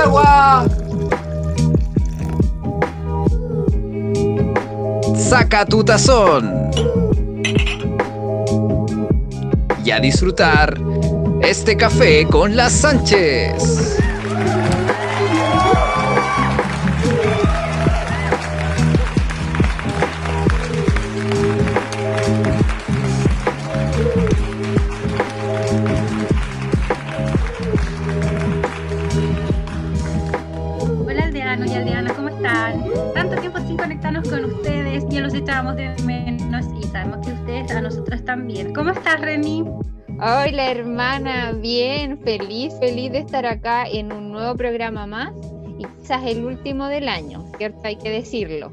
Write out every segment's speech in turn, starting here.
agua. Saca tu tazón. Y a disfrutar este café con las Sánchez. Hola hermana, bien, feliz, feliz de estar acá en un nuevo programa más y quizás el último del año, ¿cierto? Hay que decirlo.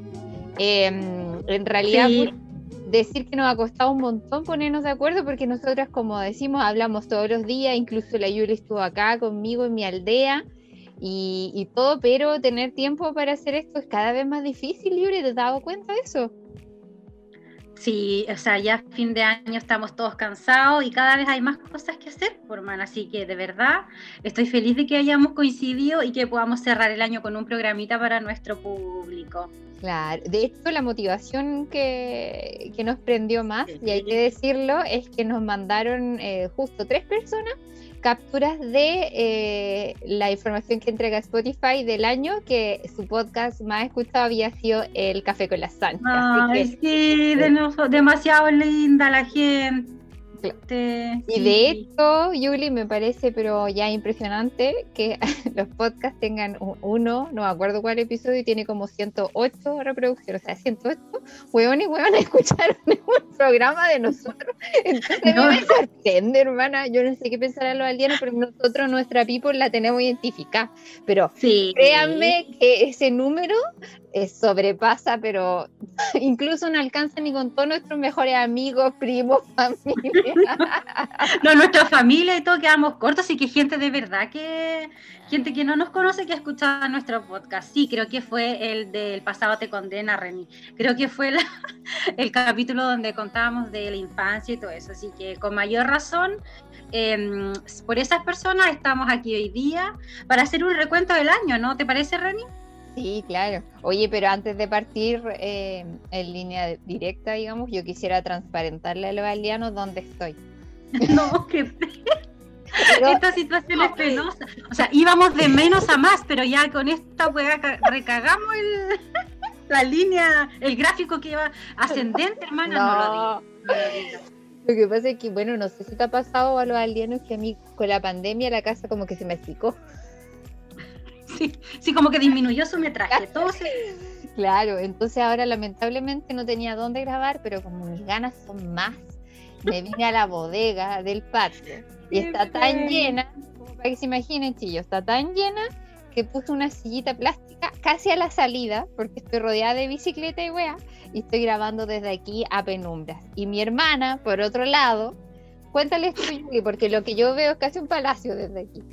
Em, en realidad, Sí. pues, decir que nos ha costado un montón ponernos de acuerdo porque nosotras, como decimos, hablamos todos los días, incluso la Yuli estuvo acá conmigo en mi aldea y, y todo, pero tener tiempo para hacer esto es cada vez más difícil, Yuri, ¿te has dado cuenta de eso? Sí, o sea, ya fin de año estamos todos cansados y cada vez hay más cosas que hacer, por man. Así que de verdad estoy feliz de que hayamos coincidido y que podamos cerrar el año con un programita para nuestro público. Claro, de hecho la motivación que, que nos prendió más, y hay que decirlo, es que nos mandaron eh, justo tres personas capturas de eh, la información que entrega Spotify del año, que su podcast más escuchado había sido El Café con las Sánchez. Así Ay, que, sí, de demasiado linda la gente. Y de hecho, Yuli, me parece pero ya impresionante que los podcasts tengan uno, no me acuerdo cuál episodio, y tiene como 108 reproducciones, o sea, 108 hueón y hueón escucharon un programa de nosotros. Entonces No. me sorprende, hermana. Yo no sé qué pensar a los alienos, pero nosotros nuestra people la tenemos identificada. Pero Sí. créanme que ese número eh, sobrepasa, pero incluso no alcanza ni con todos nuestros mejores amigos, primos, familia. No, nuestra familia y todo quedamos cortos, así que gente de verdad que, gente que no nos conoce que ha escuchado nuestro podcast. Sí, creo que fue el del pasado te condena, Reni. Creo que fue el capítulo donde contábamos de la infancia y todo eso. Así que con mayor razón, em, por esas personas estamos aquí hoy día para hacer un recuento del año, ¿no? ¿Te parece, Reni? Sí, claro. Oye, pero antes de partir eh, en línea directa, digamos, yo quisiera transparentarle a los aldeanos dónde estoy. No, que Pero- esta situación es penosa. O sea, íbamos de menos a más, pero ya con esta weá ca- recagamos el, la línea, el gráfico que iba ascendente, hermana. No, lo digo. no lo digo. Lo que pasa es que, bueno, no sé si te ha pasado a los alienos que a mí con la pandemia la casa como que se me achicó. Sí, sí, como que disminuyó su metraje. Todo se- Claro, entonces ahora lamentablemente no tenía dónde grabar, pero como mis ganas son más, me vine a la bodega del patio y está tan llena, como para que se imaginen, chillos, está tan llena que puse una sillita plástica casi a la salida, porque estoy rodeada de bicicleta y wea, y estoy grabando desde aquí a penumbras. Y mi hermana, por otro lado, cuéntales tú, Yuli, porque lo que yo veo es casi un palacio desde aquí.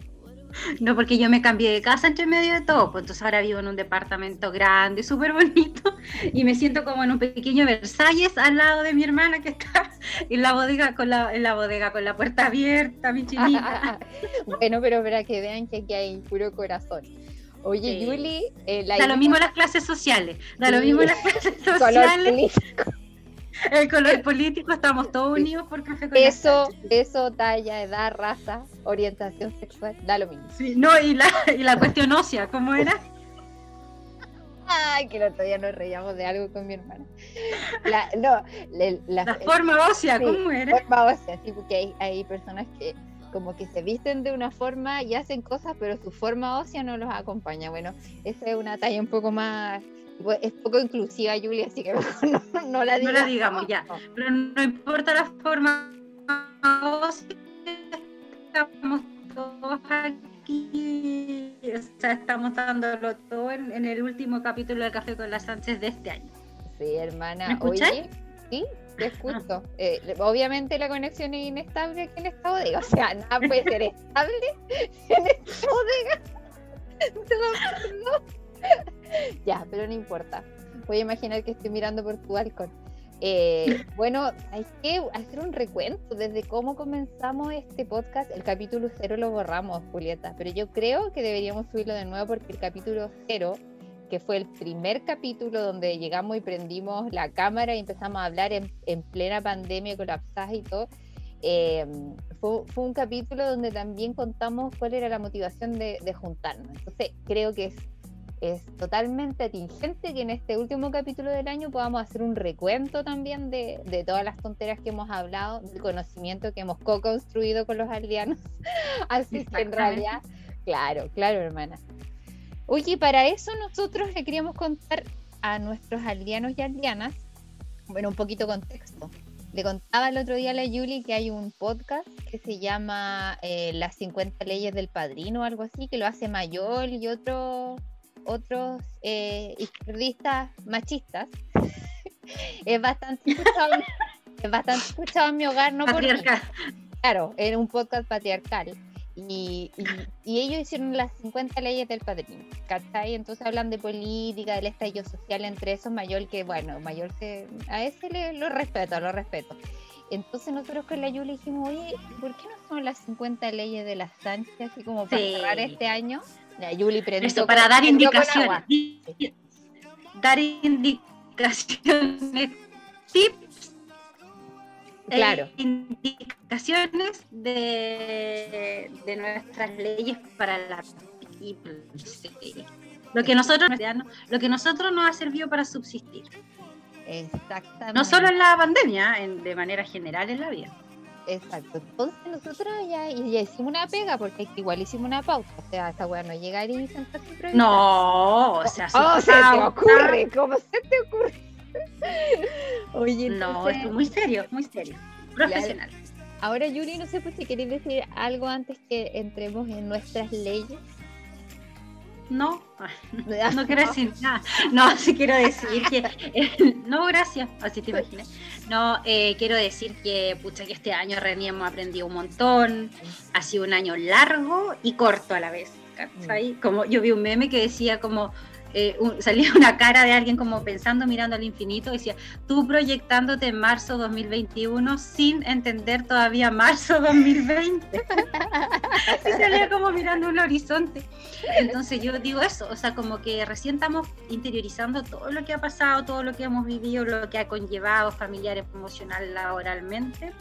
No, porque yo me cambié de casa entre medio de todo, pues entonces ahora vivo en un departamento grande, súper bonito, y me siento como en un pequeño Versalles al lado de mi hermana que está en la bodega con la, en la bodega con la puerta abierta, mi chinita. bueno, pero para que vean que aquí hay puro corazón. Oye, Sí. Yuli, eh, la Da lo mismo las clases sociales, da lo mismo las clases sociales. el color político, estamos todos unidos por café con Eso, eso, talla, edad, raza, orientación sexual, da lo mismo. Sí, no, y la, y la cuestión ósea, ¿cómo era? Ay, que el otro día nos reíamos de algo con mi hermana. La, no, la, La forma ósea, sí, ¿cómo era? forma ósea, sí, porque hay, hay personas que como que se visten de una forma y hacen cosas, pero su forma ósea no los acompaña. Bueno, esa es una talla un poco más, es poco inclusiva, Julia, así que no, no la No digamos. la digamos, ya. Pero no importa la forma ósea, estamos todos aquí, o sea, estamos dándolo todo en, en el último capítulo de Café con las Sánchez de este año. Sí, hermana. ¿Me? Oye, sí, te escucho. Eh, obviamente la conexión es inestable aquí en esta bodega. O sea, nada puede ser estable en esta bodega. No. ya, pero no importa. Voy a imaginar que estoy mirando por tu balcón. Eh, bueno, hay que hacer un recuento desde cómo comenzamos este podcast. El capítulo cero lo borramos, Julieta, pero yo creo que deberíamos subirlo de nuevo porque el capítulo cero, que fue el primer capítulo donde llegamos y prendimos la cámara y empezamos a hablar en, en plena pandemia colapsada y todo, eh, fue, fue, un capítulo donde también contamos cuál era la motivación de, de juntarnos. Entonces, creo que es, es, totalmente atingente que en este último capítulo del año podamos hacer un recuento también de, de todas las tonteras que hemos hablado, del conocimiento que hemos co-construido con los aldeanos. Así que en realidad, claro, claro, hermana. Oye, para eso nosotros le queríamos contar a nuestros aldeanos y aldeanas, bueno, un poquito contexto. Le contaba el otro día a la Yuli que hay un podcast que se llama eh, Las 50 leyes del padrino o algo así, que lo hace Mayol y otro, otros eh, izquierdistas machistas. es bastante escuchado, es bastante escuchado en mi hogar, no Patriarcal. Porque, claro, era un podcast patriarcal. Y, y, y, ellos hicieron las 50 leyes del padrino, ¿cachai? Entonces hablan de política, del estallido social entre esos, Mayor que, bueno, Mayor que a ese le, lo respeto, lo respeto. Entonces nosotros con la Yuli dijimos, oye, ¿por qué no son las 50 leyes de las Sánchez, así como para sí. cerrar este año? La Yuli prendió Esto, para dar indicaciones. Dar indicaciones, tips claro. Eh, indicaciones de, de, nuestras leyes para la sí. lo que nosotros lo que nosotros nos ha servido para subsistir. Exactamente. No solo en la pandemia en, de manera general en la vida. Exacto. Entonces nosotros ya, ya hicimos una pega porque igual hicimos una pausa. O sea esta weá no llegar y sentarse no o sea oh, se te ocurre cómo se te ocurre Oye, no, es muy serio, muy serio. Profesional. Ahora, Yuri, no sé pues, si queréis decir algo antes que entremos en nuestras leyes. No, no quiero decir nada. No, sí quiero decir que. Eh, no, gracias. Así te imaginas. No, eh, quiero decir que, pucha, que este año René hemos aprendido un montón. Ha sido un año largo y corto a la vez. ¿cachai? Como yo vi un meme que decía como eh, un, salía una cara de alguien como pensando, mirando al infinito, decía, tú proyectándote en marzo 2021 sin entender todavía marzo 2020. y salía como mirando un horizonte. Entonces yo digo eso, o sea, como que recién estamos interiorizando todo lo que ha pasado, todo lo que hemos vivido, lo que ha conllevado familiar, emocional, laboralmente,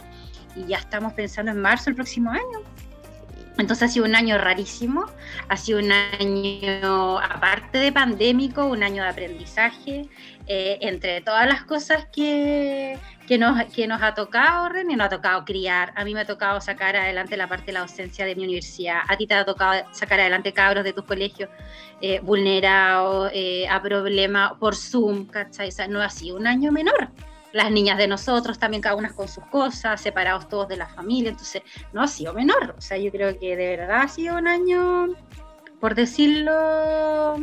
y ya estamos pensando en marzo el próximo año. Entonces ha sido un año rarísimo, ha sido un año, aparte de pandémico, un año de aprendizaje, eh, entre todas las cosas que, que, nos, que nos ha tocado, René, nos ha tocado criar, a mí me ha tocado sacar adelante la parte de la docencia de mi universidad, a ti te ha tocado sacar adelante cabros de tus colegios eh, vulnerados, eh, a problemas por Zoom, ¿cachai? O no ha sido un año menor las niñas de nosotros también cada una con sus cosas, separados todos de la familia, entonces no ha sido menor, o sea, yo creo que de verdad ha sido un año, por decirlo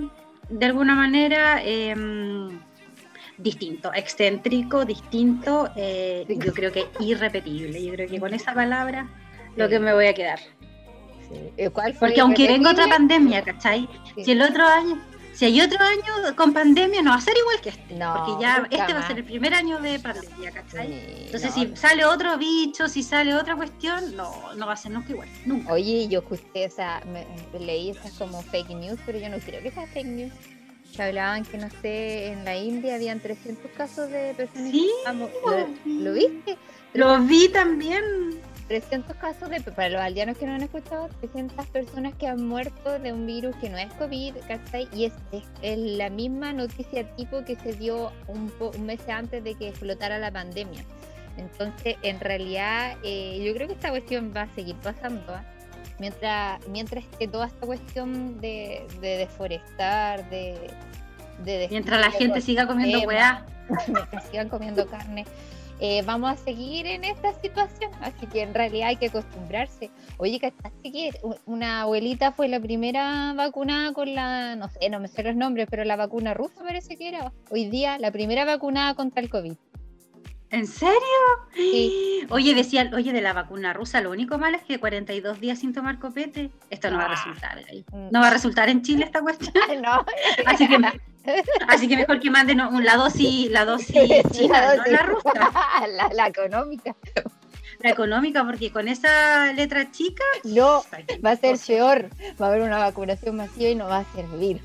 de alguna manera, eh, distinto, excéntrico, distinto, eh, yo creo que irrepetible, yo creo que con esa palabra lo que me voy a quedar. Sí. ¿Cuál fue Porque aunque venga otra pandemia, ¿cachai? Sí. Si el otro año, si hay otro año con pandemia, no va a ser igual que este. No, porque ya este va a ser el primer año de pandemia, ¿cachai? Sí, Entonces, no. si sale otro bicho, si sale otra cuestión, no, no va a ser nunca igual. Nunca. Oye, yo escuché esa, me, leí esas como fake news, pero yo no creo que sea fake news. Que hablaban que, no sé, en la India habían 300 casos de personas. Sí, ¿Lo, ¿Lo viste? Lo vi también. 300 casos de, para los aldeanos que no han escuchado, 300 personas que han muerto de un virus que no es COVID, ¿cachai? Y es, es, es la misma noticia tipo que se dio un, un, mes antes de que explotara la pandemia. Entonces, en realidad, eh, yo creo que esta cuestión va a seguir pasando. ¿eh? Mientras, mientras que toda esta cuestión de, de deforestar, de, de Mientras la gente siga comiendo weá. Mientras sigan comiendo carne eh, vamos a seguir en esta situación, así que en realidad hay que acostumbrarse. Oye, ¿cachaste que una abuelita fue la primera vacunada con la, no sé, no me sé los nombres, pero la vacuna rusa parece que era, hoy día la primera vacunada contra el COVID? ¿En serio? Sí. Oye, decía, oye, de la vacuna rusa, lo único malo es que 42 días sin tomar copete, esto no va a Ah. resultar. Mm. No va a resultar en Chile esta cuestión. no. Así que, así que mejor que manden un- la dosis, la dosis china, La no la rusa, la, la económica. la económica, porque con esa letra chica No, va a ser peor. Va a haber una vacunación masiva y no va a servir.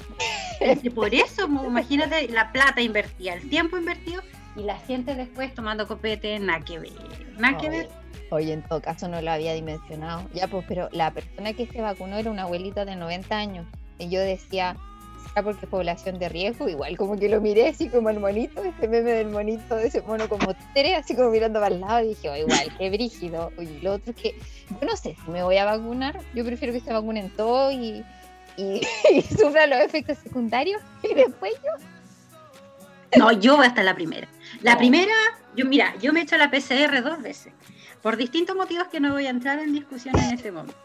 Por eso, imagínate la plata invertida, el tiempo invertido y la gente después tomando copete, nada que ver, nada que ver. Oye, en todo caso no lo había dimensionado. Ya, pues, pero la persona que se vacunó era una abuelita de 90 años. Y yo decía, ¿será porque es población de riesgo? Igual como que lo miré así como el monito, ese meme del monito, de ese mono como tere, así como mirando para el lado. Y dije, oh, igual, qué brígido. Y lo otro es que yo no sé si me voy a vacunar. Yo prefiero que se vacunen todos y, y, y sufran los efectos secundarios. Y después yo. No, yo voy hasta la primera. La No. primera, yo mira, yo me he hecho la PCR dos veces, por distintos motivos que no voy a entrar en discusión en este momento.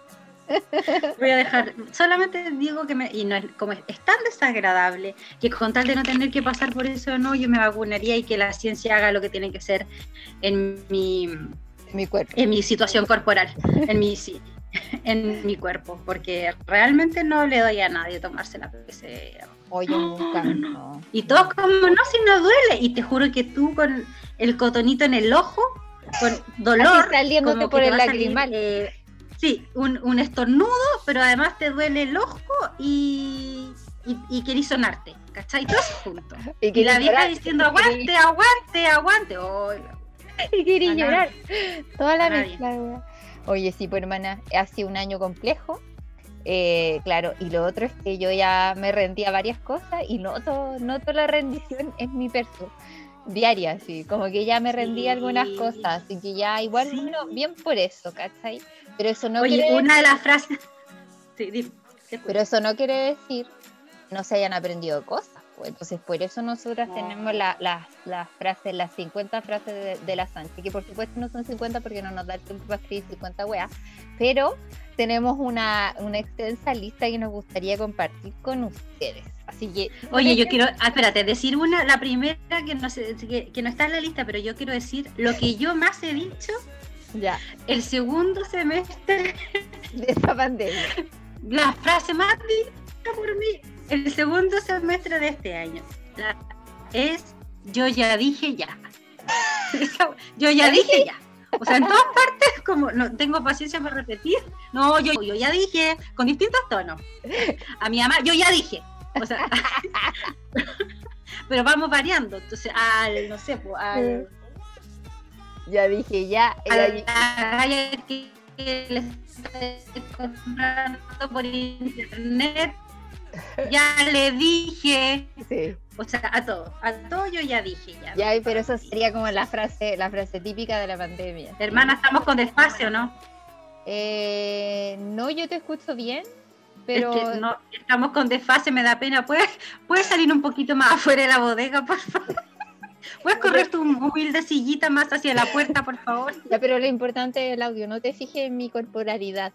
Voy a dejar, solamente digo que me, y no es, como es, es tan desagradable que con tal de no tener que pasar por eso, no, yo me vacunaría y que la ciencia haga lo que tiene que hacer en mi, Mi cuerpo. en mi situación corporal, en mi, sí, en mi cuerpo, porque realmente no le doy a nadie tomarse la PCR. Oye, nunca. No. Y todos como, no, si no duele. Y te juro que tú con el cotonito en el ojo, con dolor, Así saliéndote por el lagrimal. eh, sí, un, un estornudo, pero además te duele el ojo y, y, y querís sonarte, ¿cachai? Todo eso junto. Y la vieja diciendo, aguante, aguante, aguante. Y querí A llorar. Toda la mezcla. Oye, sí, pues hermana, ha sido un año complejo. Eh, claro, y lo otro es que yo ya me rendí a varias cosas y noto, noto la rendición en mi perso diaria, así, como que ya me rendí a algunas Sí. cosas, así que ya igual, Sí. bueno, bien por eso, ¿cachai? Pero eso no Oye, quiere una de las frases... Sí, dime, pero eso no quiere decir que no se hayan aprendido cosas. Entonces, por eso nosotras No. tenemos la- la- las frases, las 50 frases de, de la Sánchez, que por supuesto no son 50 porque no nos da el tiempo para escribir 50 weas, pero tenemos una, una extensa lista que nos gustaría compartir con ustedes. Así que, Oye, yo quiero, ah, espérate, decir una, la primera que no, sé, que, que no está en la lista, pero yo quiero decir lo que yo más he dicho ya, el segundo semestre, de esta pandemia. la frase más dicha por mí, el segundo semestre de este año, la- es yo ya dije ya. Yo ya dije ya. O sea, en todas partes, como no tengo paciencia para repetir, no, yo, yo ya dije, con distintos tonos. A mi mamá, yo ya dije. O sea, pero vamos variando. Entonces, al, no sé, pues, al, Ya dije, ya, a la que, que le estoy comprando por internet, ya le dije, sí. o sea, a todo, a todo yo ya dije ya. Ya, pero eso sería como la frase, la frase típica de la pandemia. Hermana, estamos con despacio, ¿no? Eh, no, yo te escucho bien, pero Es que no, estamos con desfase, me da pena. ¿Puedes, ¿Puedes salir un poquito más afuera de la bodega, por favor? ¿Puedes correr tu humilde sillita más hacia la puerta, por favor? Ya, pero lo importante es el audio, no te fijes en mi corporalidad.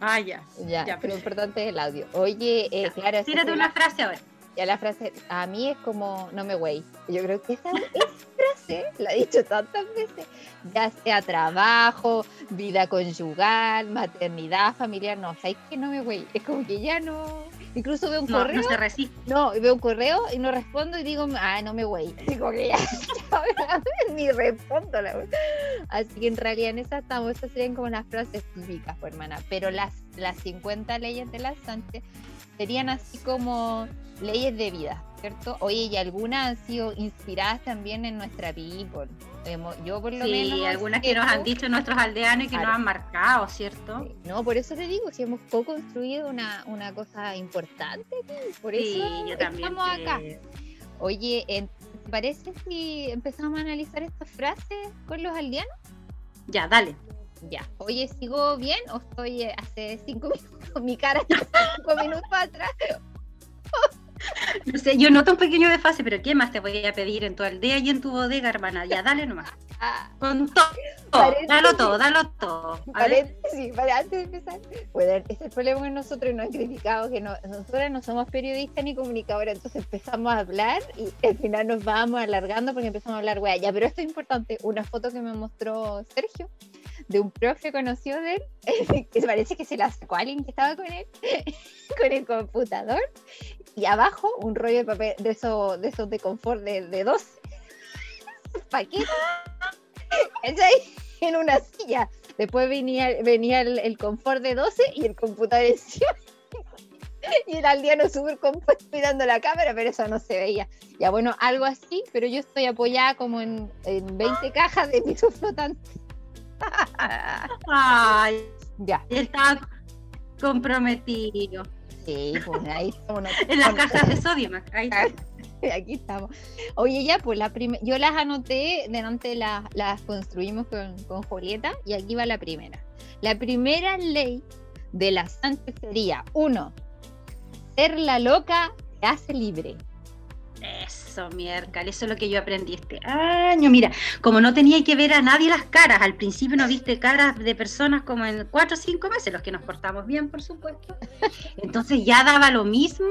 Ah, ya. Ya, Ya, lo importante es el audio. Oye, eh, claro, esa Tírate una frase ahora. Ya la frase, a mí es como, no me güey. Yo creo que esa, esa frase la he dicho tantas veces, ya sea trabajo, vida conyugal, maternidad, familiar, no, sabes que no me güey. Es como que ya no, incluso veo un No, correo no se resiste. No, veo un correo y no respondo y digo, ah, no me voy. Digo que ya, ni respondo la wea. Así que en realidad en esa estamos, esas serían como las frases típicas, pues, hermana. Pero las, las 50 leyes de la Sánchez serían así como leyes de vida, ¿cierto? Oye, y algunas han sido inspiradas también en nuestra people. Yo por lo menos... Sí, algunas que nos han dicho nuestros aldeanos y que Claro. nos han marcado, ¿cierto? No, por eso te digo, si hemos co-construido una, una cosa importante, aquí, por Sí, eso yo también. estamos acá. Oye, ¿te parece si empezamos a analizar estas frases con los aldeanos? Ya, dale. Ya. Oye, ¿sigo bien o estoy eh, hace cinco minutos? Mi cara está cinco minutos atrás. No sé, yo noto un pequeño desfase, pero ¿qué más te voy a pedir en tu aldea y en tu bodega, hermana? Ya, dale nomás. Con todo. Dalo todo, dalo todo. Ver. paréntesis, para antes de empezar. Bueno, ese es el problema con nosotros nos han criticado que no, nosotras no somos periodistas ni comunicadoras, entonces empezamos a hablar y al final nos vamos alargando porque empezamos a hablar, wea, ya, pero esto es importante, una foto que me mostró Sergio de un profe conocido de él, que parece que se la sacó a alguien que estaba con él, con el computador, y abajo un rollo de papel de esos de, esos de confort de, de 12 paquetes, ¿cachai? en una silla. Después venía, venía el, el confort de 12 y el computador encima. Y el aldeano súper compuesto mirando la cámara, pero eso no se veía. Ya bueno, algo así, pero yo estoy apoyada como en, en 20 cajas de piso flotante. Ay, ya, estaba comprometido. sí, pues ahí estamos. En las cajas de sodio, ahí está. Aquí estamos. Oye, ya, pues la yo las anoté, delante las, las construimos con, con Julieta y aquí va la primera. La primera ley de la Sánchez sería, uno, ser la loca te hace libre. Eso, miércoles, eso es lo que yo aprendí este año. Mira, como no tenía que ver a nadie las caras, al principio no viste caras de personas como en cuatro o cinco meses, los que nos portamos bien, por supuesto. Entonces ya daba lo mismo,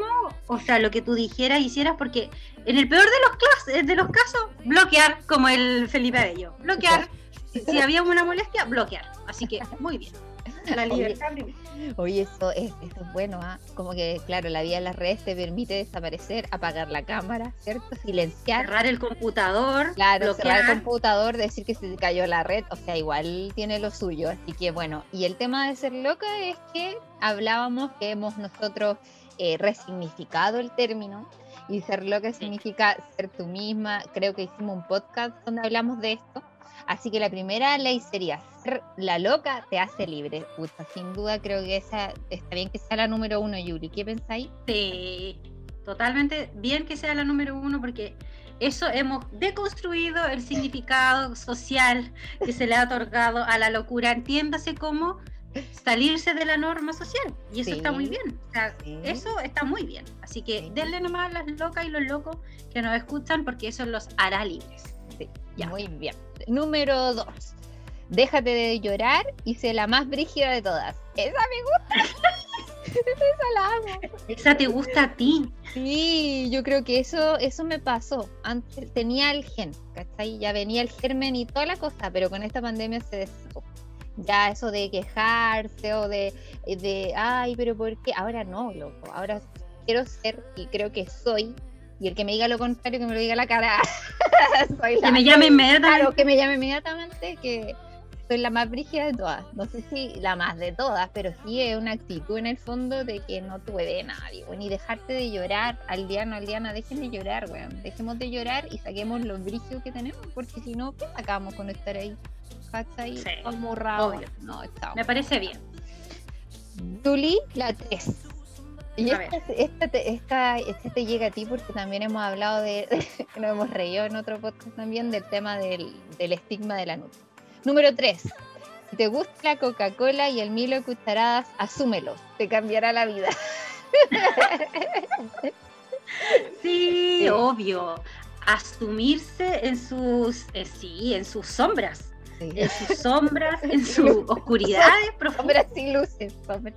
o sea, lo que tú dijeras, hicieras, porque en el peor de los, clas- de los casos, bloquear, como el Felipe Bello, bloquear. Si había una molestia, bloquear. Así que, muy bien. La libertad. Oye, eso es, eso es bueno, ¿ah? Como que, claro, la vida en las redes te permite desaparecer, apagar la cámara, ¿cierto? Silenciar. cerrar el computador, Claro, cerrar el computador, decir que se te cayó la red, o sea, igual tiene lo suyo, así que bueno, y el tema de ser loca es que hablábamos que hemos nosotros eh, resignificado el término, y ser loca significa ser tú misma, creo que hicimos un podcast donde hablamos de esto, así que la primera ley sería, ser la loca te hace libre, Puta, sin duda creo que esa está bien que sea la número uno, Yuli, ¿qué pensáis? Sí, totalmente bien que sea la número uno porque eso hemos deconstruido el significado social que se le ha otorgado a la locura. Entiéndase como salirse de la norma social. Y eso está muy bien. O sea, sí. Eso está muy bien. Así que Sí. denle nomás a las locas y los locos que nos escuchan porque eso los hará libres. Sí, Ya. muy bien. Número dos. Déjate de llorar y sé la más brígida de todas. Esa me gusta. Esa la amo. Esa te gusta a ti. Sí, yo creo que eso, eso me pasó. Antes tenía el gen, ¿cachai? Ya venía el germen y toda la cosa, pero con esta pandemia se desató. Ya eso de quejarse o de, de, ay, pero ¿por qué? Ahora no, loco. Ahora quiero ser y creo que soy. Y el que me diga lo contrario, que me lo diga la cara. Soy Que la- me llame inmediatamente. Claro, que me llame inmediatamente, que soy la más brígida de todas. No sé si la más de todas, pero sí es una actitud en el fondo de que no te puede nadie, weón. Y dejarte de llorar, aldeano, aldeana, dejen de llorar, weón. Dejemos de llorar y saquemos los brígidos que tenemos, porque si no, ¿qué sacamos con estar ahí? ¿Cachai? Sí. No, está. Me parece bien. Tuli, la 3. Y esta, esta, te- esta, esta te llega a ti porque también hemos hablado de, nos hemos reído en otro podcast también del tema del, del estigma de la nutria. Número 3. Si te gusta la Coca-Cola y el Milo de cucharadas, asúmelo, te cambiará la vida. Sí, Sí. obvio. Asumirse en sus, eh, sí, en sus sombras, en sus sombras, en sus oscuridades profundas, Sombras y luces. sombras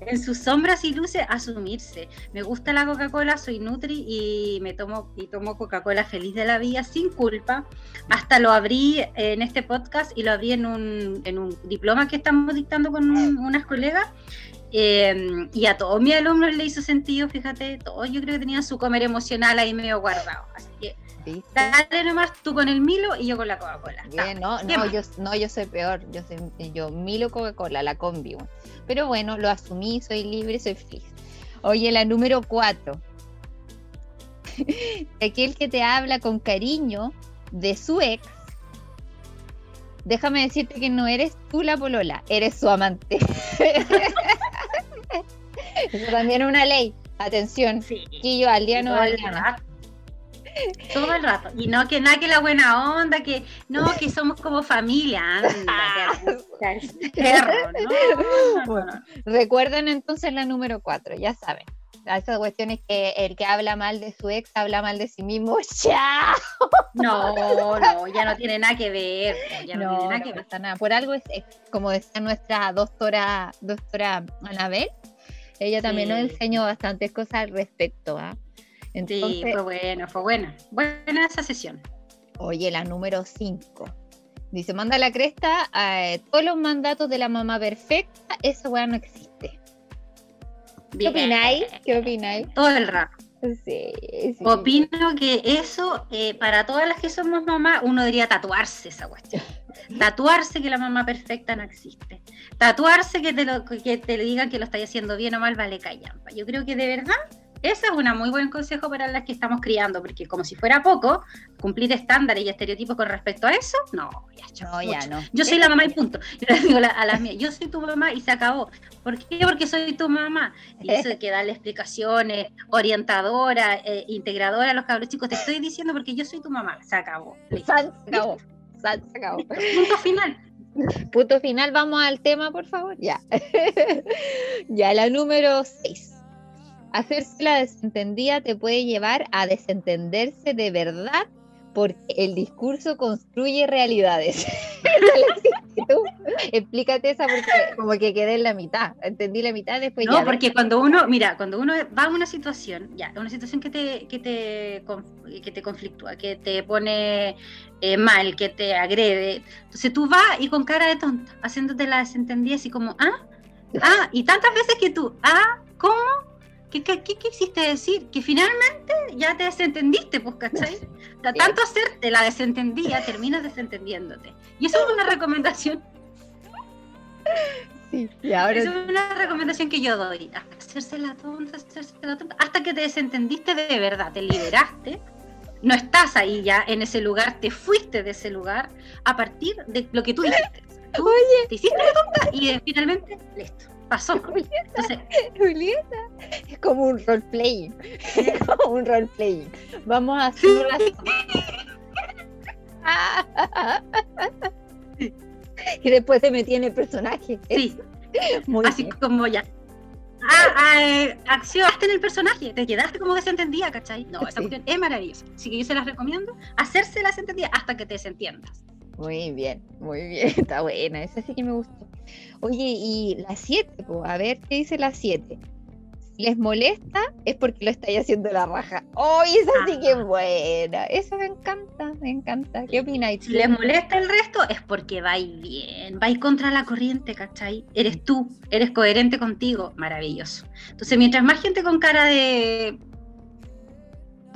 en sus sombras y luces, asumirse. Me gusta la Coca-Cola, soy Nutri y me tomo y tomo Coca-Cola feliz de la vida, sin culpa. Hasta lo abrí en este podcast y lo abrí en un, en un diploma que estamos dictando con un- unas colegas. Eh, y a todos mis alumnos le hizo sentido, fíjate, todos yo creo que tenían su comer emocional ahí medio guardado. Así que ¿Viste? dale nomás tú con el Milo y yo con la Coca-Cola. Bien, no, ¿Qué no, yo, no, yo soy peor. Yo soy yo Milo Coca-Cola, la combi. Pero bueno, lo asumí, soy libre, soy feliz. Oye, la número 4. Aquel que te habla con cariño de su ex. Déjame decirte que no eres tú la polola, eres su amante. Eso también es una ley. Atención, Sí. Quillo, aldeano, todo el aldeana. rato. Todo el rato. Y no que nada que la buena onda, que no, que somos como familia. Anda, te gusta el perro, ¿no? No, no, no. Recuerden entonces la número 4, ya saben. Esas cuestiones que el que habla mal de su ex habla mal de sí mismo. ¡Chao! No, no, ya no tiene nada que ver. Ya no, tiene nada que ver. nada. Por algo es, es, como decía nuestra doctora, doctora Anabel, ella también nos enseñó bastantes cosas al respecto. ¿ah? Entonces, Sí, fue bueno, fue buena. Buena esa sesión. Oye, la número 5. Dice, manda la cresta a todos los mandatos de la mamá perfecta, esa weá no existe. ¿Qué opináis? ¿Qué opináis? Todo el rato. Sí, sí. Opino que eso, eh, para todas las que somos mamás, uno debería tatuarse esa cuestión. Tatuarse que la mamá perfecta no existe. Tatuarse que te, lo, que te digan que lo estáis haciendo bien o mal, vale callampa. Yo creo que de verdad, ese es un muy buen consejo para las que estamos criando, porque como si fuera poco, cumplir estándares y estereotipos con respecto a eso, no, ya, No, ya no. Yo soy la mamá y punto. Yo les digo a las mías, yo soy tu mamá y se acabó. ¿Por qué? Porque soy tu mamá. Y eso de que darle explicaciones, orientadora, eh, integradora a los cabros chicos, te estoy diciendo porque yo soy tu mamá. Se acabó. San se acabó. San se acabó. Punto final. Punto final, vamos al tema, por favor. Ya. ya, la número 6. Hacerse la desentendida te puede llevar a desentenderse de verdad porque el discurso construye realidades. Explícate esa porque como que quedé en la mitad. Entendí la mitad, después No, ya. porque cuando uno, mira, cuando uno va a una situación, ya, una situación que te, que te, que te conflictúa, que te pone eh, mal, que te agrede, entonces tú vas y con cara de tonta, haciéndote la desentendida, así como, ah, ah, y tantas veces que tú, ah, ¿cómo? ¿Qué, qué, qué quisiste decir? Que finalmente ya te desentendiste, pues, ¿cachai? O sea, tanto hacerte la desentendida, terminas desentendiéndote. Y eso es una recomendación Sí, y ahora es una recomendación que yo doy. Hacerse la tonta, hacerse la tonta, hasta que te desentendiste de verdad, te liberaste. No estás ahí ya en ese lugar, te fuiste de ese lugar a partir de lo que tú dijiste. Tú te hiciste la tonta y finalmente, listo, pasó. Entonces, Julieta, es como un roleplaying. Es como un roleplaying. Vamos a hacer una... y después se metí en el personaje. sí, Muy así bien. como ya. Ah, ah, eh, accionaste en el personaje, te quedaste como desentendida, ¿cachai? No, esa Sí. cuestión es maravillosa. Así que yo se las recomiendo, hacerse la desentendida hasta que te desentiendas. Muy bien, muy bien. Está buena, esa sí que me gustó. Oye, y la 7, a ver qué dice la 7. Si les molesta es porque lo estáis haciendo la raja. ¡Ay, esa sí que es buena! Esa me encanta, me encanta. ¿Qué opináis? Si les molesta el resto es porque vais bien, vais contra la corriente, ¿cachai? Eres tú, eres coherente contigo, maravilloso. Entonces, mientras más gente con cara de...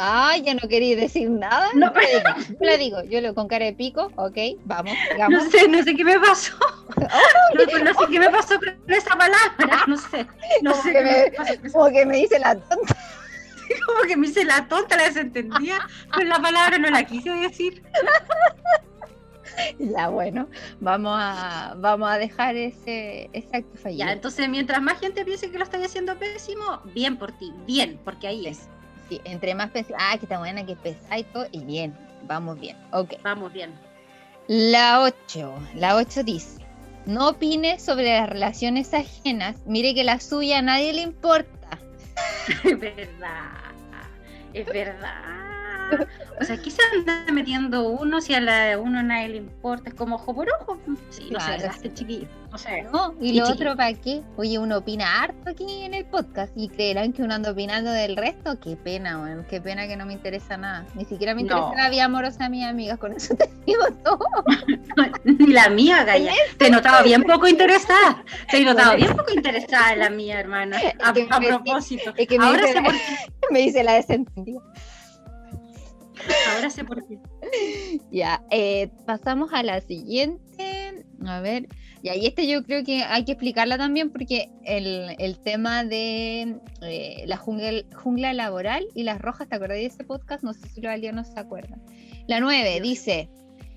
Ay, ya no queréis decir nada. No. Yo la digo, yo lo con cara de pico, ok, vamos, No digamos. sé, no sé qué me pasó. No, no sé qué me pasó con esa palabra, no sé. No Como sé que me pasó. Como que me dice la tonta. Como que me hice la tonta, la desentendía, con la palabra no la quise decir. Ya, bueno, vamos a, vamos a dejar ese, ese acto fallido. Ya, entonces, mientras más gente piense que lo estoy haciendo pésimo, bien por ti, bien, porque ahí es. Sí, entre más pensé, ah, que está buena, que pesa y todo, y bien, vamos bien. Ok. Vamos bien. La 8, la 8 dice, no opine sobre las relaciones ajenas, mire que la suya a nadie le importa. Es verdad, es verdad. O sea, aquí se anda metiendo uno, si a la de uno nadie le importa, es como ojo por ojo. Sí, no sé, gaste chiquillo. No sé. ¿No? Y Y lo chiquillo. otro, ¿para qué? Oye, uno opina harto aquí en el podcast y creerán que uno anda opinando del resto. Qué pena, weón. Qué pena que no me interesa nada. Ni siquiera me interesa No. la vida amorosa de mis amigas. Con eso te digo todo. Ni la mía, Gaya. Te he notado bien poco interesada. Te Bueno. bien poco interesada en la mía, hermana. A, propósito. es que me Ahora dice qué, me dice la desentendida. Ahora sé por qué. Ya, eh, pasamos a la siguiente. A ver, ya, y este yo creo que hay que explicarla también porque el, el tema de eh, la jungla, jungla laboral y las rojas, ¿te acordás de ese podcast? No sé si los alienos se acuerdan. La 9 dice,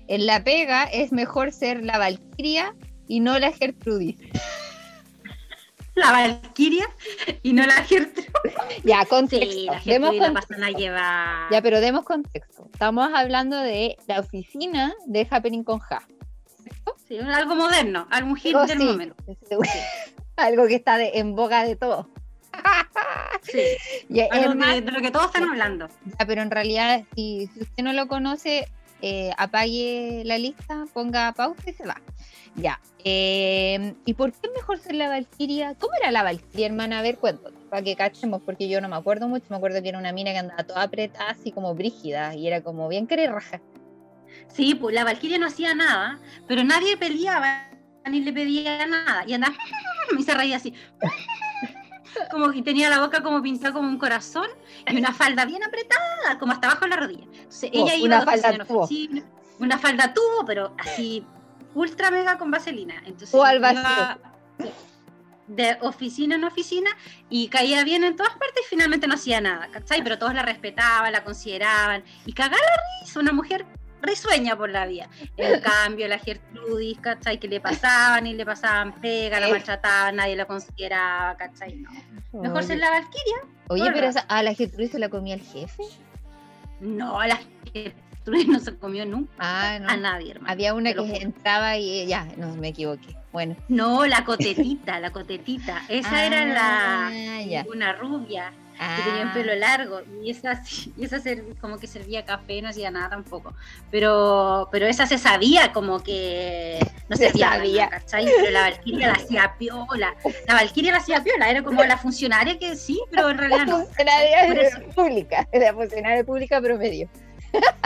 en la pega es mejor ser la Valkyria y no la Gertrudis. La Valquiria y no la Gertrude. Ya, contexto. Sí, la demos Gertrude la a llevar. ya, pero demos contexto. Estamos hablando de la oficina de Happening con Ja. Sí, algo moderno, algún hit Oh, del sí. momento. Algo que está de- en boga de todo. Sí, Ya, es más- de lo que todos están hablando. ya, pero en realidad, si, si usted no lo conoce, eh, apague la lista, ponga pausa y se va. Ya. eh, ¿Y por qué mejor ser la Valquiria? ¿Cómo era la Valquiria, hermana? A ver, cuéntanos, para que cachemos, porque yo no me acuerdo mucho. Me acuerdo que era una mina que andaba toda apretada, así como brígida, y era como bien querer raja. Sí, pues la Valquiria no hacía nada, pero nadie peleaba ni le pedía nada. Y andaba y se reía así. Como y tenía la boca como pintada como un corazón y una falda bien apretada, como hasta abajo de la rodilla. Entonces Oh, ella iba una de oficina falda tubo. oficina, una falda tubo, pero así ultra mega con vaselina. Entonces Tubo al iba vacío. de oficina en oficina y caía bien en todas partes y finalmente no hacía nada, ¿cachai? Pero todos la respetaban, la consideraban y cagaba la risa, una mujer risueña por la vida. En cambio, la Gertrudis, ¿cachai? Que le pasaban y le pasaban pega, la Eh. maltrataban, nadie la consideraba, ¿cachai? No. Mejor Oye, ser la Valquiria. Oye, pero esa- a la Gertrudis se la comía el jefe. No, la Gertrudis no se comió nunca Ah, no. a nadie, hermano. Había una que entraba y ya, no me equivoqué. Bueno. No, la cotetita, la cotetita. Esa era Ah, la ya. una rubia. que tenía un Ah, pelo largo y esa, y esa como que servía café, no hacía nada tampoco. Pero, pero esa se sabía como que no Se servía, sabía. nada, ¿cachai? Pero la Valquiria la hacía piola. La Valquiria la hacía piola, era como la funcionaria que sí, pero en realidad no. funcionaria pública, la funcionaria pública promedio.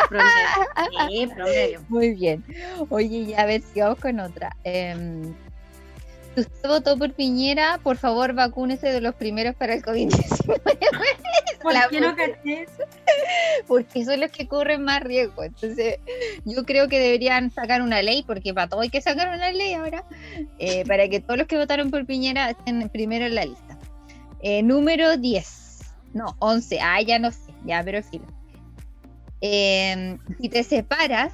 Promedio. Sí, promedio. Muy bien. Oye, ya a ver, sigamos con otra. Em, si usted votó por Piñera, por favor vacúnese de los primeros para el COVID-19. ¿Por qué no caché porque son los que corren más riesgo. Entonces, yo creo que deberían sacar una ley, porque para todo hay que sacar una ley ahora, eh, para que todos los que votaron por Piñera estén primero en la lista. Eh, número 10, no, 11, ah, ya no sé, ya, pero filo. Eh, si te separas,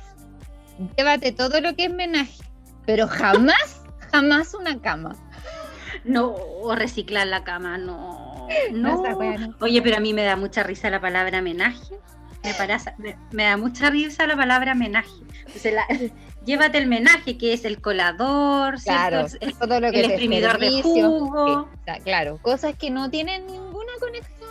llévate todo lo que es menaje, pero jamás, jamás una cama. No, reciclar la cama, no. No. Oye, pero a mí me da mucha risa la palabra homenaje. Me, parasa- me, me da mucha risa la palabra homenaje. Entonces, la- llévate el menaje, que es el colador. Claro, El- todo lo que el es exprimidor de jugo. Sí, claro, cosas que no tienen ninguna conexión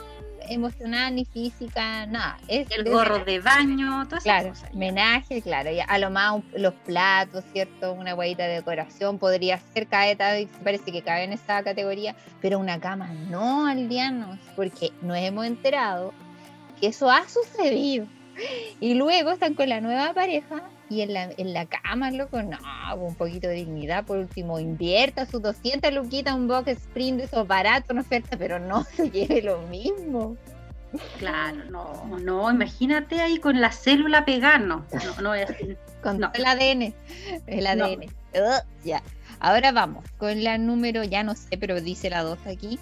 emocional ni física, nada. Es el de gorro verdad. de baño, todas esas Claro, cosas. homenaje, claro, y a lo más un- los platos, ¿cierto? Una huevita de decoración podría ser caeta, y parece que cabe en esa categoría, pero una cama no, aldeanos, porque nos hemos enterado que eso ha sucedido. Y luego están con la nueva pareja y en la, en la cama, loco, no, un poquito de dignidad, por último, invierta sus 200 luquitas, un box sprint de esos baratos, una oferta, pero no se lleve lo mismo. Claro, no, no, imagínate ahí con la célula pegada, no, no, es Con No. el ADN. El No. ADN. Ya. Ahora vamos con la número, ya no sé, pero dice la 2 aquí.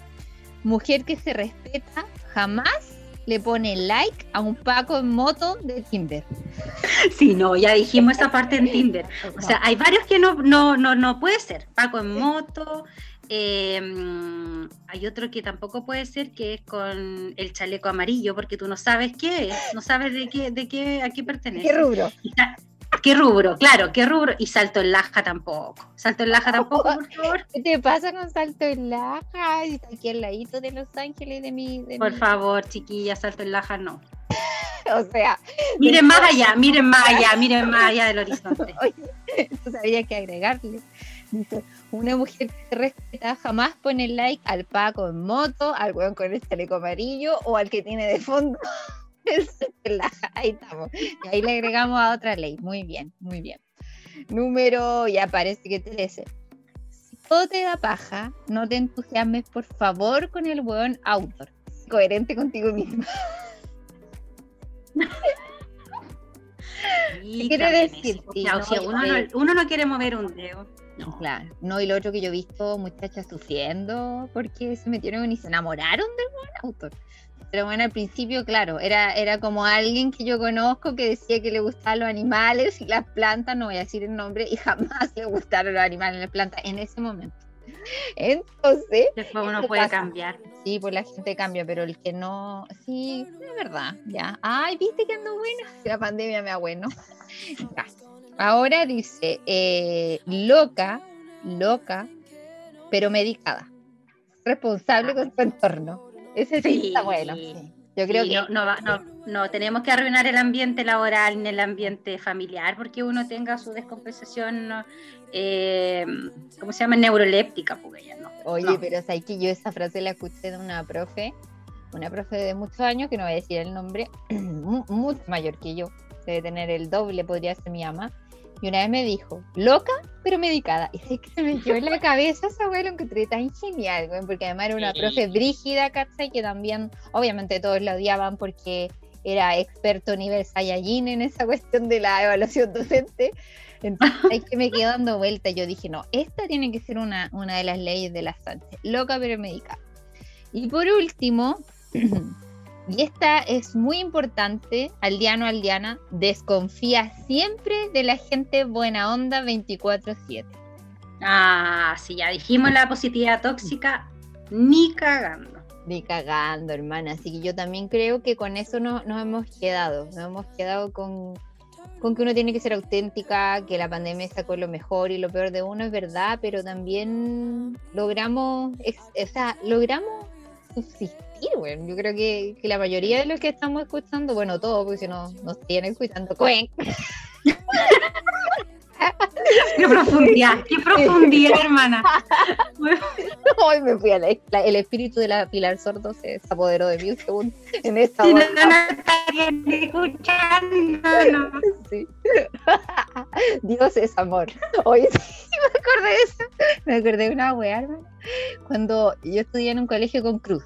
Mujer que se respeta jamás le pone like a un Paco en moto de Tinder. Sí, no, ya dijimos esa parte en Tinder. O sea, hay varios que no, no, no, no puede ser. Paco en moto. eh, mm, hay otro que tampoco puede ser, que es con el chaleco amarillo, porque tú no sabes qué es, no sabes de qué, de qué, a qué pertenece. ¿Qué rubro? ¿Qué rubro? Claro, ¿qué rubro? Y salto en laja tampoco. Salto en laja tampoco, por favor. ¿Qué te pasa con Salto en Laja? Aquí al ladito de Los Ángeles de mi... de Por favor, chiquilla, salto en laja no. O sea, Miren más allá, miren más allá, miren más allá del horizonte. Oye, tú sabías que agregarle. Una mujer que se respeta jamás pone like al Paco en moto, al weón con el chaleco amarillo o al que tiene de fondo. Ahí estamos. Y ahí le agregamos a otra ley. Muy bien, muy bien. Número, ya parece que 13. Si todo te da paja, no te entusiasmes, por favor, con el weón outdoor. Coherente contigo mismo. Y quiere decir? eso. Sí, Ya, o no, sea, uno, no, uno no quiere mover un dedo. No. Claro, no, y lo otro que yo he visto, muchachas sufriendo porque se metieron y se enamoraron del buen autor. Pero bueno, al principio, claro, era, era como alguien que yo conozco que decía que le gustaban los animales y las plantas, no voy a decir el nombre, y jamás le gustaron los animales y las plantas en ese momento. Entonces, Después uno puede pasa. cambiar. sí, pues la gente cambia, pero el que no, sí, es verdad, ya. Ay, viste que ando buena, la pandemia me ha bueno. Ya. Ahora dice, eh, loca, loca, pero medicada. Responsable con su entorno. Ese sí, está bueno. Yo creo que no, no, no, tenemos que arruinar el ambiente laboral ni el ambiente familiar porque uno tenga su descompensación, eh, ¿cómo se llama? Neuroléptica. Porque ya no. Oye, pero que yo esa frase la escuché de una profe, una profe de muchos años, que no voy a decir el nombre, mucho mayor que yo, debe tener el doble, podría ser mi ama, y una vez me dijo, loca, pero medicada. Y es que se me quedó en la cabeza esa güey, lo encontré tan genial, güey, porque además era una profe brígida, ¿cachai? Que también, obviamente todos la odiaban porque era experto nivel Saiyajin en esa cuestión de la evaluación docente. Entonces ahí que me quedó dando vuelta. Yo dije, no, esta tiene que ser una, una de las leyes de la Sánchez. Loca pero medicada. Y por último, Y esta es muy importante, aldeano, aldeana, desconfía siempre de la gente buena onda 24/7. Ah, sí, ya dijimos la positividad tóxica, ni cagando. Ni cagando, hermana. Así que yo también creo que con eso no, nos hemos quedado. Nos hemos quedado con, con que uno tiene que ser auténtica, que la pandemia sacó lo mejor y lo peor de uno, es verdad, pero también logramos, o sea, logramos subsistir yo creo que, la mayoría de los que estamos escuchando, bueno, todos, porque si no nos tienen escuchando, ¡cuen! qué profundidad, qué profundidad, hermana. Hoy me fui a la, el espíritu de la Pilar Sordo se, apoderó de mí un segundo en esta si no, no escuchando. Sí. Dios es amor. Hoy sí me acordé de eso. Me acordé de una weá, cuando yo estudié en un colegio con Cruz.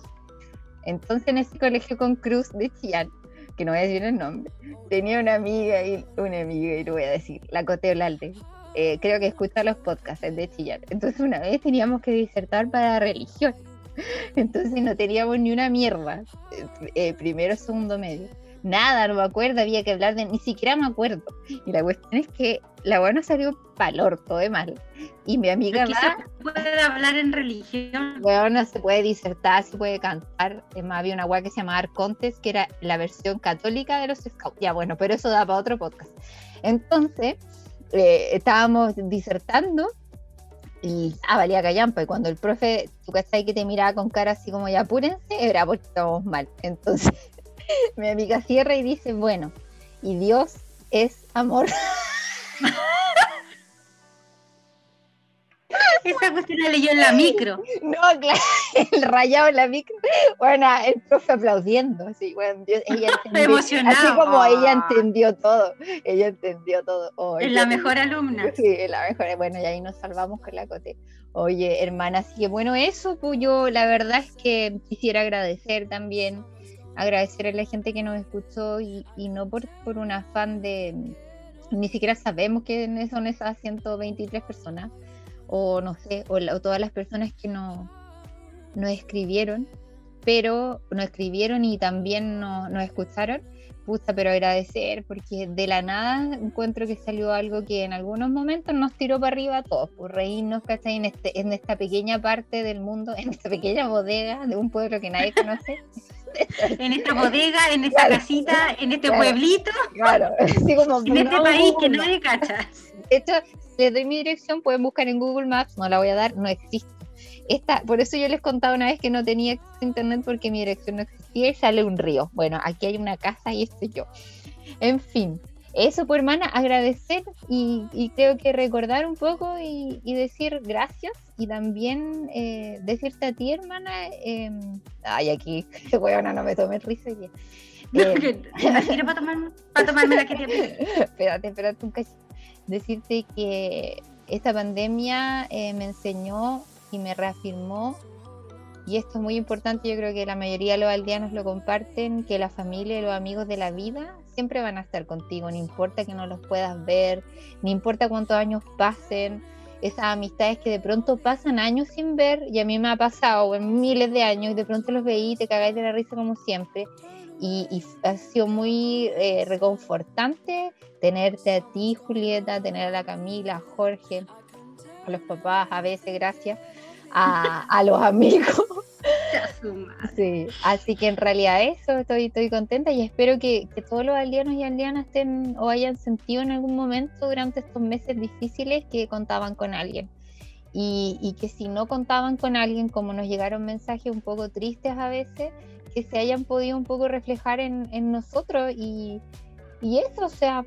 Entonces en ese colegio con Cruz de Chillán, que no voy a decir el nombre, tenía una amiga y una amiga, y lo voy a decir, la Cote Olalde. Eh, creo que escucha los podcasts de Chillán. Entonces una vez teníamos que disertar para religión. Entonces no teníamos ni una mierda. Eh, primero, segundo, medio nada, no me acuerdo, había que hablar de, ni siquiera me acuerdo. Y la cuestión es que la buena salió palorto de mal. Y mi amiga va, se puede hablar en religión. Bueno, se puede disertar, se puede cantar. Es más, había una weá que se llamaba Arcontes, que era la versión católica de los scouts. Ya bueno, pero eso da para otro podcast. Entonces, eh, estábamos disertando y ah, valía callampa. Y cuando el profe, tú cachai que te miraba con cara así como ya apúrense, era porque estábamos mal. Entonces, mi amiga cierra y dice, bueno, y Dios es amor. Esa cuestión la leyó en la micro. No, claro, el rayado en la micro. Bueno, el profe aplaudiendo, así, bueno, ella entendió, Así como ella ah. entendió todo, ella entendió todo. es la mejor alumna. Sí, es la mejor, bueno, y ahí nos salvamos con la cote. Oye, hermana, así que bueno, eso, pues yo la verdad es que quisiera agradecer también agradecer a la gente que nos escuchó y, no por, por un afán de, ni siquiera sabemos quiénes son esas 123 personas, o no sé, o, todas las personas que nos, nos escribieron, pero nos escribieron y también nos, nos escucharon. Puta, pero agradecer, porque de la nada encuentro que salió algo que en algunos momentos nos tiró para arriba a todos, por reírnos, ¿cachai? En, este, en esta pequeña parte del mundo, en esta pequeña bodega de un pueblo que nadie conoce. en esta bodega, en esta casita, en este pueblito. Claro, como, en este país que nadie cacha. De hecho, les doy mi dirección, pueden buscar en Google Maps, no la voy a dar, no existe. Esta, por eso yo les contaba una vez que no tenía internet porque mi dirección no existía y sale un río. Bueno, aquí hay una casa y estoy yo. En fin, eso, pues hermana, agradecer y, creo que recordar un poco y, decir gracias y también eh, decirte a ti, hermana, em, ay, aquí, weona, no me tomes risa. Ya. Eh, para, para tomarme la que te Espérate, espérate un cachito. Decirte que esta pandemia eh, me enseñó y me reafirmó y esto es muy importante, yo creo que la mayoría de los aldeanos lo comparten, que la familia y los amigos de la vida siempre van a estar contigo, no importa que no los puedas ver, no importa cuántos años pasen, esas amistades que de pronto pasan años sin ver, y a mí me ha pasado en miles de años, y de pronto los veí y te cagáis de la risa como siempre, y, ha sido muy eh, reconfortante tenerte a ti, Julieta, tener a la Camila, a Jorge, a los papás, a veces, gracias a, los amigos. Sí, así que en realidad eso, estoy, estoy contenta y espero que, todos los aldeanos y aldeanas estén o hayan sentido en algún momento durante estos meses difíciles que contaban con alguien. y, que si no contaban con alguien, como nos llegaron mensajes un poco tristes a veces, que se hayan podido un poco reflejar en, nosotros y, y eso, o sea,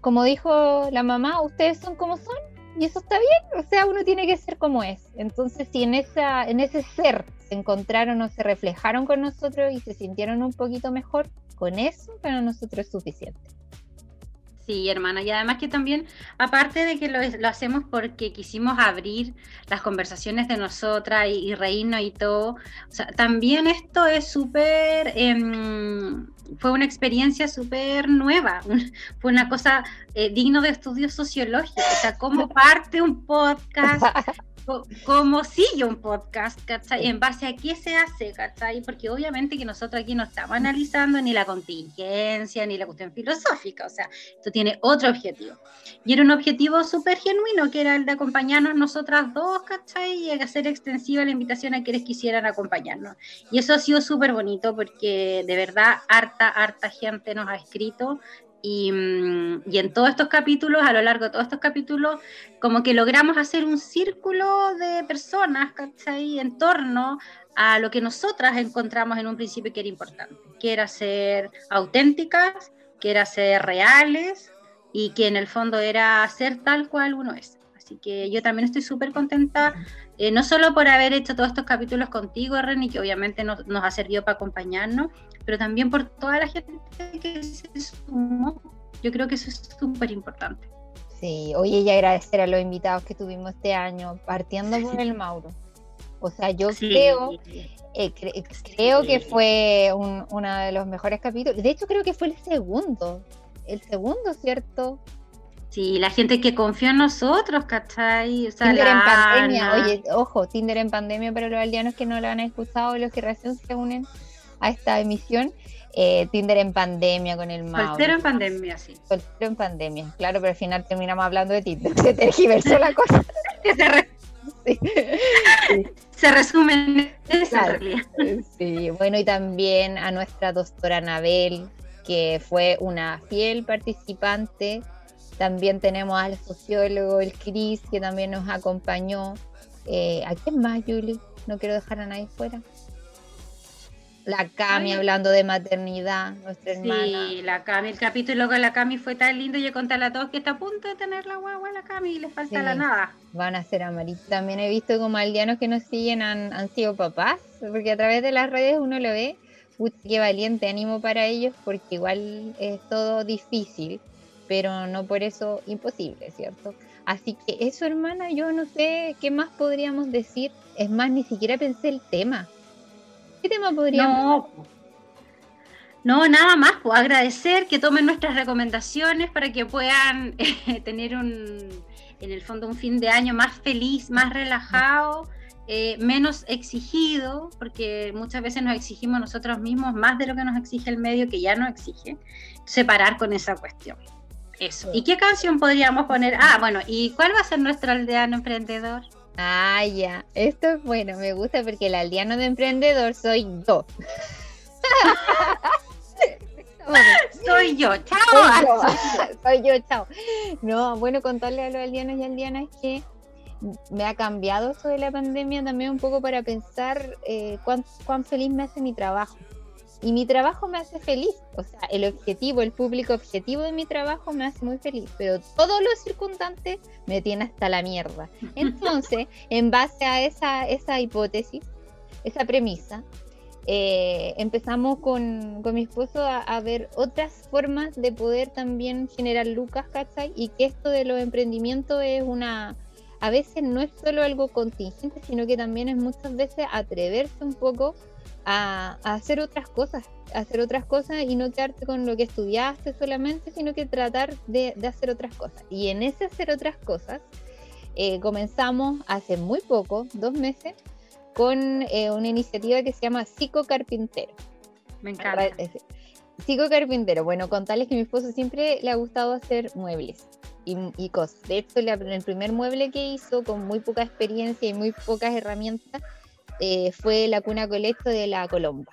como dijo la mamá, ustedes son como son y eso está bien, o sea, uno tiene que ser como es. Entonces, si en, esa, en ese ser se encontraron o se reflejaron con nosotros y se sintieron un poquito mejor, con eso para nosotros es suficiente. Sí, hermana, y además que también, aparte de que lo, hacemos porque quisimos abrir las conversaciones de nosotras y, reírnos y todo, o sea, también esto es súper, em, fue una experiencia súper nueva, fue una cosa eh, digno de estudio sociológico, o sea, cómo parte un podcast como sigue un podcast, ¿cachai? En base a qué se hace, ¿cachai? Porque obviamente que nosotros aquí no estamos analizando ni la contingencia, ni la cuestión filosófica, o sea, esto tiene otro objetivo. Y era un objetivo súper genuino, que era el de acompañarnos nosotras dos, ¿cachai? Y hacer extensiva la invitación a quienes quisieran acompañarnos. Y eso ha sido súper bonito porque de verdad harta, harta gente nos ha escrito Mm, y, en todos estos capítulos, a lo largo de todos estos capítulos, como que logramos hacer un círculo de personas, ¿cachai? En torno a lo que nosotras encontramos en un principio que era importante, que era ser auténticas, que era ser reales y que en el fondo era ser tal cual uno es. Así que yo también estoy súper contenta, eh, no solo por haber hecho todos estos capítulos contigo, Reni, que obviamente nos, nos ha servido para acompañarnos, pero también por toda la gente que se sumó. Yo creo que eso es súper importante. Sí, oye, y agradecer a los invitados que tuvimos este año, partiendo por el Mauro. O sea, yo creo, eh, creo que fue uno de los mejores capítulos. De hecho, creo que fue el segundo. El segundo, ¿cierto? Sí, la gente que confió en nosotros, ¿cachai? Tinder en pandemia, oye, ojo, Tinder en pandemia para los aldeanos que no lo han escuchado, los que recién se unen a esta emisión. Eh, Tinder en pandemia con el Mauro. Soltero en pandemia, sí. Soltero en pandemia, claro, pero al final terminamos hablando de Tinder. Se tergiversó la cosa. se, resume en esa Sí, bueno, y también a nuestra doctora Anabel, que fue una fiel participante. También tenemos al sociólogo, el Cris, que también nos acompañó. Eh, ¿A quién más, Julie? No quiero dejar a nadie fuera. La Cami hablando de maternidad, nuestra hermana. Sí, la Cami, el capítulo con la Cami fue tan lindo. Yo contarle a todos que está a punto de tener la guagua la Cami y le falta la nada. Van a ser amarillos. También he visto como aldeanos que nos siguen han, han sido papás, porque a través de las redes uno lo ve. Uy, qué valiente, ánimo para ellos, porque igual es todo difícil, pero no por eso imposible, ¿cierto? Así que eso, hermana, yo no sé qué más podríamos decir. Es más, ni siquiera pensé el tema ¿Qué tema podríamos? No, nada más, pues agradecer que tomen nuestras recomendaciones para que puedan eh, tener un, en el fondo, un fin de año más feliz, más relajado, eh, menos exigido, porque muchas veces nos exigimos nosotros mismos más de lo que nos exige el medio, que ya no exige, separar con esa cuestión. Eso. ¿Y qué canción podríamos poner? Ah, bueno, ¿y cuál va a ser nuestro aldeano emprendedor? Ah, ya. Esto es bueno, me gusta porque el aldeano de emprendedor soy yo. soy yo, chao. Soy yo, chao. No, bueno, contarle a los aldeanos y aldeanas que me ha cambiado de la pandemia también un poco para pensar eh, cuán, cuán feliz me hace mi trabajo y mi trabajo me hace feliz. O sea, el objetivo, el público objetivo de mi trabajo me hace muy feliz, pero todos los circunstantes me tienen hasta la mierda. Entonces, en base a esa, esa hipótesis, esa premisa, eh, empezamos con, con, mi esposo a, a, ver otras formas de poder también generar lucas, ¿cachai? Y que esto de los emprendimientos es una, a veces no es solo algo contingente, sino que también es muchas veces atreverse un poco a, hacer otras cosas, hacer otras cosas y no quedarte con lo que estudiaste solamente, sino que tratar de, hacer otras cosas. Y en ese hacer otras cosas, eh, comenzamos hace muy poco, dos meses, con eh, una iniciativa que se llama Psico Carpintero. Me encanta. Psico Carpintero, bueno, contarles que a mi esposo siempre le ha gustado hacer muebles. Y, cosas. De hecho, el primer mueble que hizo, con muy poca experiencia y muy pocas herramientas, eh, fue la cuna colecto de la Colomba.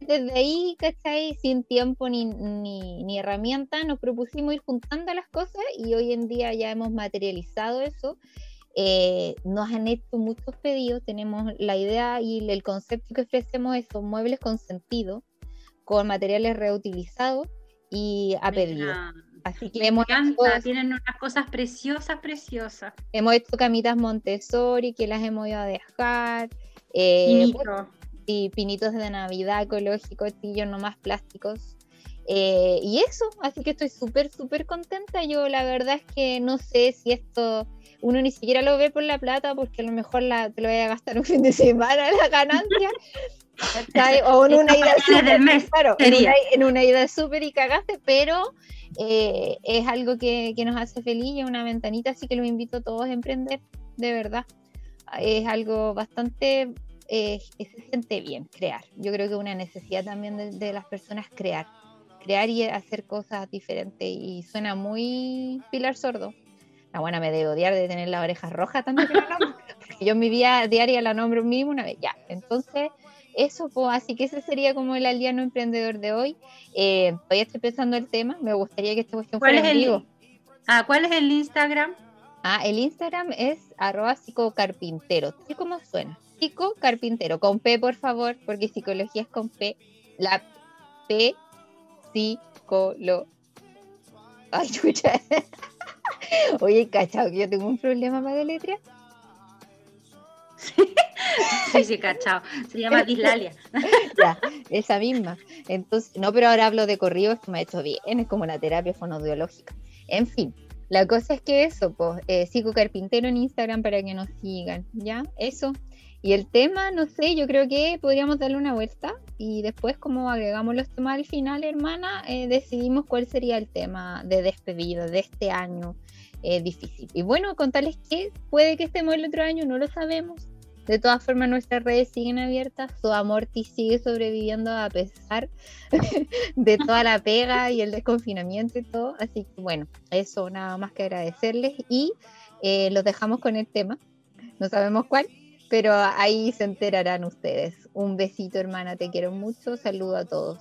Desde ahí, ¿cachai? Sin tiempo ni, ni, ni herramienta, nos propusimos ir juntando las cosas y hoy en día ya hemos materializado eso. eh, nos han hecho muchos pedidos, tenemos la idea y el concepto que ofrecemos es son muebles con sentido, con materiales reutilizados y a pedido. Así que hemos tienen unas cosas preciosas, preciosas. Hemos hecho camitas Montessori que las hemos ido a dejar. Eh, y pinitos de Navidad ecológicos, tillos no más plásticos. Eh, y eso, así que estoy súper, súper contenta. Yo la verdad es que no sé si esto uno ni siquiera lo ve por la plata porque a lo mejor la, te lo voy a gastar un fin de semana la ganancia. o en una ida súper, claro, en una, ida súper y cagaste, pero eh, es algo que, que, nos hace feliz y una ventanita, así que los invito a todos a emprender, de verdad. Es algo bastante eh, se siente bien crear. Yo creo que una necesidad también de, las personas crear, crear y hacer cosas diferentes y suena muy Pilar Sordo. La buena me debe odiar de tener las orejas rojas tanto que la porque yo en mi vida diaria la nombro mismo una vez, ya. Entonces, eso, pues, así que ese sería como el aliano emprendedor de hoy. Eh, todavía estoy pensando el tema, me gustaría que esta cuestión fuera en vivo. Ah, ¿cuál es el Instagram? Ah, el Instagram es arroba psicocarpintero, ¿sí cómo suena? Psico Carpintero, con P por favor, porque psicología es con P. La P, psicolo. Ay, chucha. Oye, cachado, que yo tengo un problema para deletrear. Sí, sí, cachado. Se llama dislalia. ya, esa misma. Entonces, no, pero ahora hablo de corrido, esto me ha hecho bien, es como una terapia fonoaudiológica. En fin, la cosa es que eso, pues, eh, Carpintero en Instagram para que nos sigan, ¿ya? Eso. Y el tema, no sé, yo creo que podríamos darle una vuelta y después como agregamos los temas al final, hermana, eh, decidimos cuál sería el tema de despedida de este año eh, difícil. Y bueno, contarles que puede que estemos el otro año, no lo sabemos. De todas formas, nuestras redes siguen abiertas. Su Amorti sigue sobreviviendo a pesar de toda la pega y el desconfinamiento y todo. Así que bueno, eso nada más que agradecerles y eh, los dejamos con el tema. No sabemos cuál, pero ahí se enterarán ustedes. Un besito, hermana, te quiero mucho. Saludo a todos.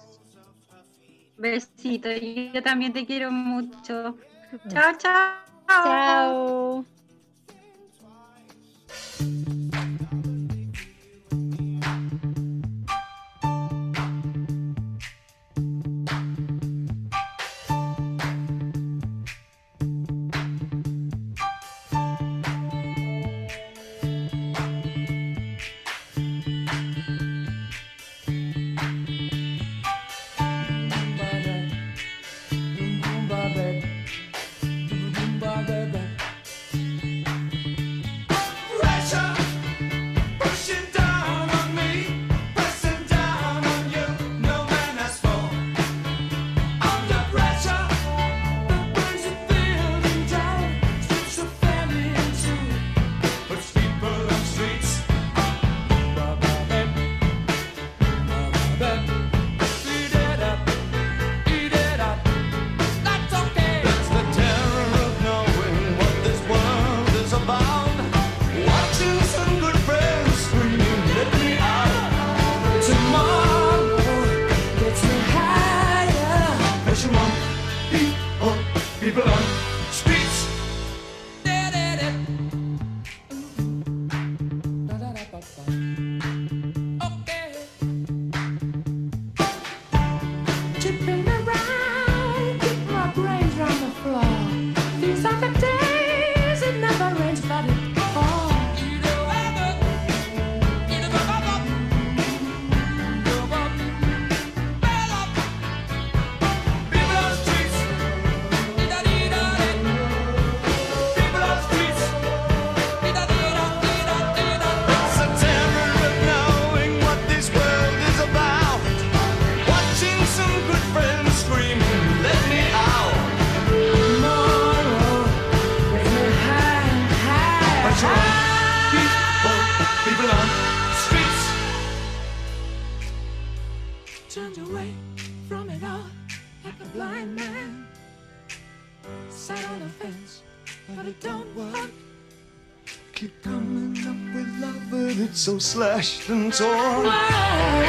Besito, yo también te quiero mucho. Chao, chao. Chao. Jackson. Slashed and torn.